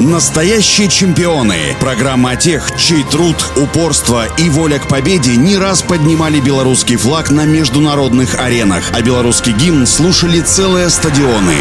Настоящие чемпионы. Программа о тех, чей труд, упорство и воля к победе не раз поднимали белорусский флаг на международных аренах, а белорусский гимн слушали целые стадионы.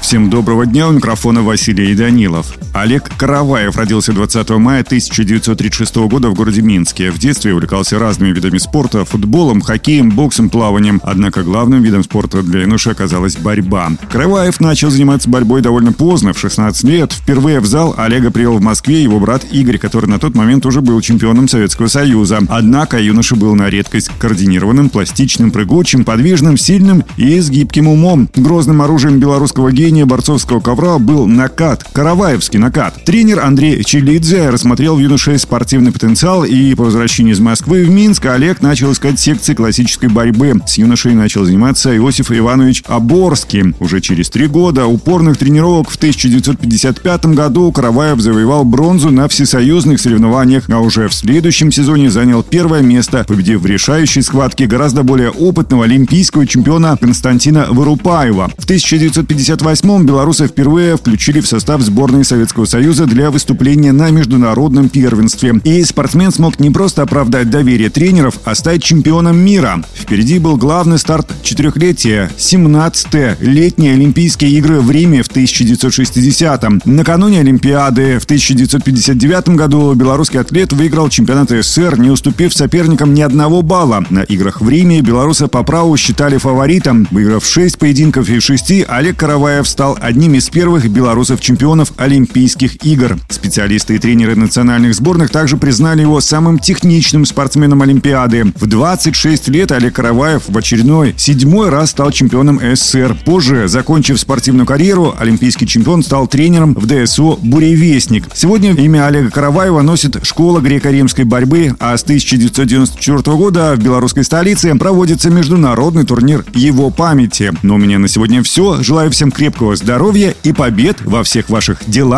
Всем доброго дня, у микрофона Василий Данилов. Олег Караваев родился 20 мая 1936 года в городе Минске. В детстве увлекался разными видами спорта, футболом, хоккеем, боксом, плаванием. Однако главным видом спорта для юноши оказалась борьба. Караваев начал заниматься борьбой довольно поздно, в 16 лет. Впервые в зал Олега привел в Москве его брат Игорь, который на тот момент уже был чемпионом Советского Союза. Однако юноша был на редкость координированным, пластичным, прыгучим, подвижным, сильным и с гибким умом. Грозным оружием белорусского гения борцовского ковра был накат, караваевский накат. Тренер Андрей Челидзе рассмотрел в юноше спортивный потенциал и по возвращении из Москвы в Минск Олег начал искать секции классической борьбы. С юношей начал заниматься Иосиф Иванович Оборский. Уже через три года упорных тренировок в 1955 году Караваев завоевал бронзу на всесоюзных соревнованиях, а уже в следующем сезоне занял первое место, победив в решающей схватке гораздо более опытного олимпийского чемпиона Константина Вырупаева. В 1958 2008 белорусы впервые включили в состав сборной Советского Союза для выступления на международном первенстве. И спортсмен смог не просто оправдать доверие тренеров, а стать чемпионом мира. Впереди был главный старт четырехлетия – 17-е летние Олимпийские игры в Риме в 1960-м. Накануне Олимпиады в 1959 году белорусский атлет выиграл чемпионат СССР, не уступив соперникам ни одного балла. На играх в Риме белорусы по праву считали фаворитом. Выиграв 6 поединков из 6, Олег Караваев стал одним из первых белорусов-чемпионов Олимпийских игр. Специалисты и тренеры национальных сборных также признали его самым техничным спортсменом Олимпиады. В 26 лет Олег Караваев в очередной седьмой раз стал чемпионом СССР. Позже, закончив спортивную карьеру, олимпийский чемпион стал тренером в ДСО «Буревестник». Сегодня имя Олега Караваева носит школа греко-римской борьбы, а с 1994 года в белорусской столице проводится международный турнир его памяти. Но у меня на сегодня все. Желаю всем крепкого здоровья и побед во всех ваших